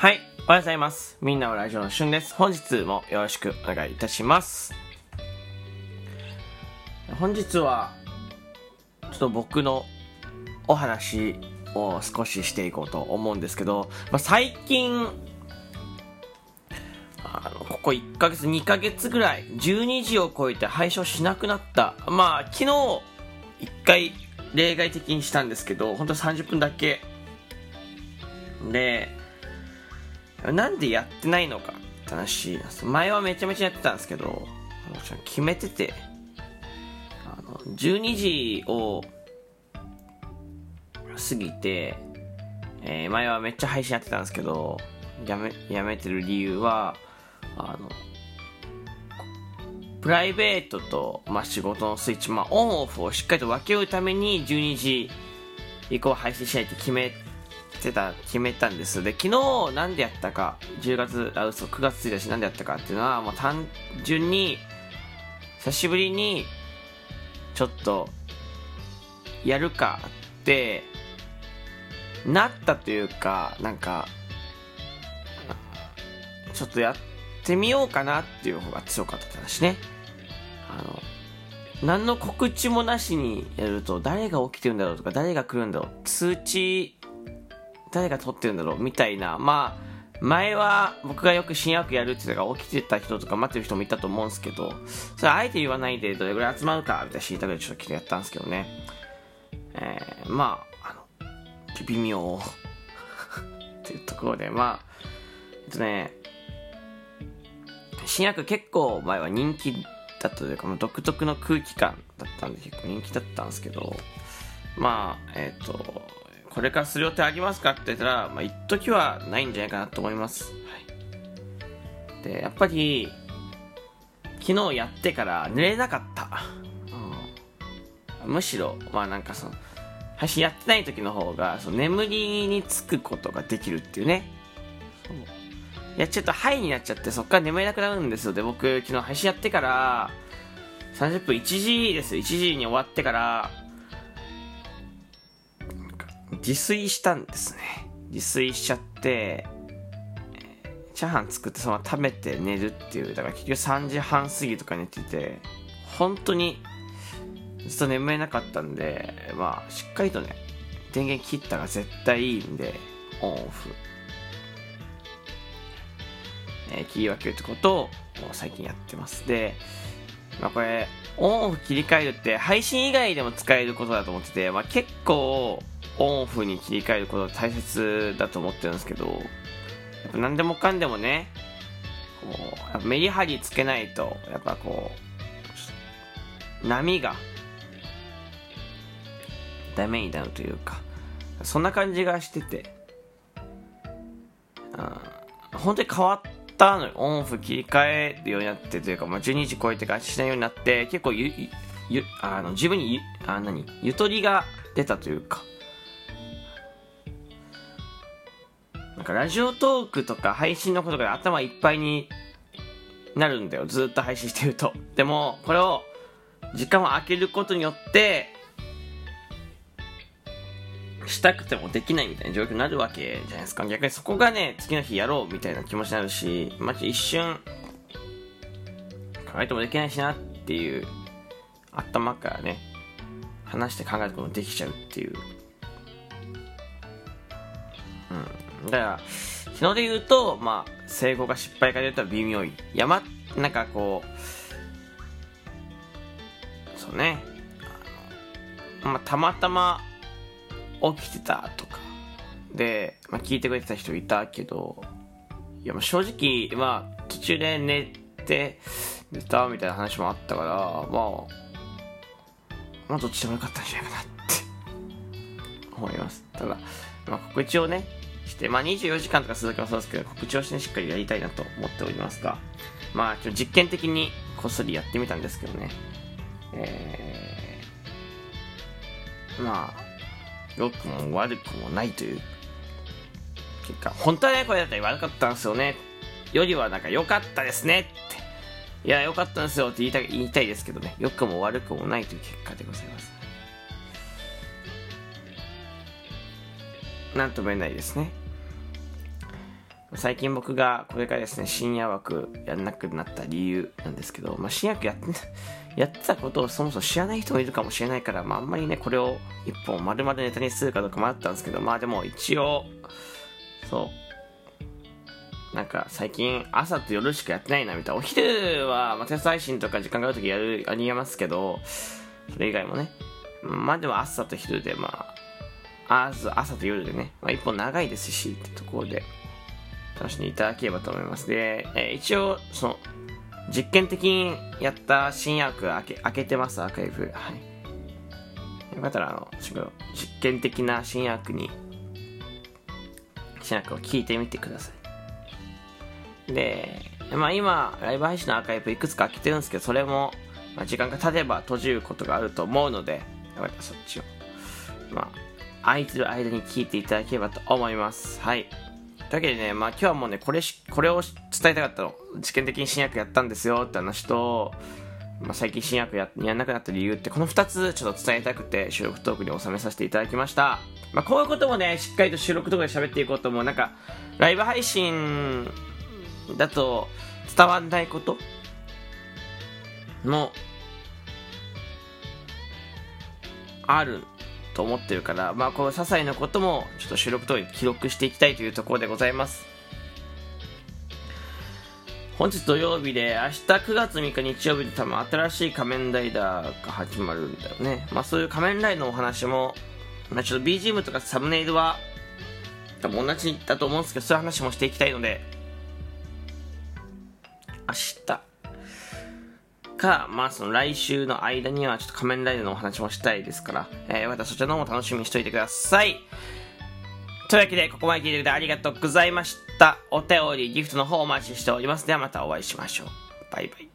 はい、おはようございます。みんなのラジオのしゅんです。本日もよろしくお願いいたします。本日は、ちょっと僕のお話を少ししていこうと思うんですけど、まあ、最近、あの、ここ1ヶ月、2ヶ月ぐらい、12時を超えて配信しなくなった。まあ、昨日、1回例外的にしたんですけど、本当30分だけ。で、なんでやってないのかって話。です前はめちゃめちゃやってたんですけど、決めてて、あの、12時を過ぎて、えー前はめっちゃ配信やってたんですけど、やめ、やめてる理由は、あの、プライベートと、まあ、仕事のスイッチ、まあ、オンオフをしっかりと分け合うために12時以降配信しないって決めてた、決めたんです。で、昨日なんでやったか、10月、あ、嘘、9月1日なんでやったかっていうのは、もう単純に、久しぶりに、ちょっと、やるかって、なったというか、なんか、ちょっとやってみようかなっていう方が強かったって話ね。あの、何の告知もなしにやると、誰が起きてるんだろうとか、誰が来るんだろう、通知、誰が撮ってるんだろうみたいな、まあ、前は僕がよく深夜枠やるって言ったから起きてた人とか待ってる人もいたと思うんですけど、それあえて言わないでどれぐらい集まるかみたいな知りたくてちょっとやったんですけどね。えー、まあ、あの、微妙っていうところで、まあ、えっとね、新薬結構前は人気だったというか、独特の空気感だったんで結構人気だったんですけど、まあ、えっ、と、これからする予定ありますかって言ったら、まあ、一時はないんじゃないかなと思います。はい。で、やっぱり、昨日やってから寝れなかった。うん、むしろ、まあなんかその、配信やってない時の方が、その眠りにつくことができるっていうね。そうやっちゃうと、ハイになっちゃって、そっから眠れなくなるんですよ。で、僕、昨日配信やってから、30分、1時ですよ。1時に終わってから、自炊したんですね。自炊しちゃって、チャーハン作ってそのまま食べて寝るっていう、だから結局3時半過ぎとか寝てて、本当にずっと眠れなかったんで、まあ、しっかりとね、電源切ったら絶対いいんで、オンオフ。えー切り分けるってことを最近やってます。で、まあこれ、オンオフ切り替えるって配信以外でも使えることだと思ってて、まあ結構オンオフに切り替えること大切だと思ってるんですけど、やっぱ何でもかんでもね、こう、メリハリつけないと、やっぱこう、波がダメになるというか、そんな感じがしてて、うん本当に変わったのよ。オンオフ切り替えるようになってというか、まあ、12時超えてからしないようになって、結構ゆ、ゆ、あの、自分にゆ、あ、何？ゆとりが出たというか、なんかラジオトークとか配信のことが頭いっぱいになるんだよ。ずっと配信してると。でも、これを時間を空けることによって、したくてもできないみたいな状況になるわけじゃないですか。逆にそこがね、次の日やろうみたいな気持ちになるし、まじ一瞬、考えてもできないしなっていう、頭からね、話して考えることもできちゃうっていう。うん。だから、昨日で言うと、まあ、成功が失敗かで言うと微妙。い。山、なんかこう、そうね、まあ、たまたま、起きてたとか。で、まあ、聞いてくれてた人いたけどいや正直まあ途中で寝て寝たみたいな話もあったからまあまあどっちでもよかったんじゃないかなって思います。ただ、まあ、告知をねしてまあ24時間とか続けばそうですけど告知をして、しっかりやりたいなと思っておりますがまあちょ実験的にこっそりやってみたんですけどね。えー、まあ良くも悪くもないという結果本当はねこれだったら悪かったんですよね。よりはなんか良かったですねって。いや良かったんですよって言いたい言いたいですけどね。良くも悪くもないという結果でございます。なんとも言えないですね最近僕がこれからですね、深夜枠やんなくなった理由なんですけど、まあ、深夜枠やって、やってたことをそもそも知らない人もいるかもしれないから、まあ、あんまりね、これを一本丸々ネタにするかどうか迷ったんですけど、まあでも一応、そう、なんか最近朝と夜しかやってないなみたいな。お昼は、まあ、テスト配信とか時間があるときやる、ありますけど、それ以外もね。まあでも朝と昼で、まあ、朝朝と夜でね、まあ一本長いですし、ってところで、楽しんでいただければと思います。で、えー、一応、その、実験的にやった新薬開け開けてます、アーカイブ。はい。よかったら、あの、実験的な新薬に、新薬を聞いてみてください。で、まあ今、ライブ配信のアーカイブいくつか開けてるんですけど、それも、まあ、時間が経てば閉じることがあると思うので、よかったらそっちを、まあ、空いてる間に聞いていただければと思います。はい。というわけでね、まあ今日はもうね、これし、これを伝えたかったの。試験的に新薬やったんですよって話と、まあ、最近新薬ややんなくなった理由って、この2つちょっと伝えたくて収録トークに収めさせていただきました。まあこういうこともね、しっかりと収録トークで喋っていこうと思う。なんか、ライブ配信だと伝わんないこと？もあると思ってるから、まあ、この些細なことも、ちょっと収録通り記録していきたいというところでございます。本日土曜日で、明日9月3日日曜日で多分新しい仮面ライダーが始まるんだよね。まあそういう仮面ライダーのお話も、まあちょっと BGM とかサムネイルは、多分同じだと思うんですけど、そういう話もしていきたいので、明日、か、まあその来週の間にはちょっと仮面ライダーのお話もしたいですから、えー、よかったそちらの方も楽しみにしておいてください。というわけで、ここまで聞いてくれてありがとうございました。お便り、ギフトの方お待ちしております。ではまたお会いしましょう。バイバイ。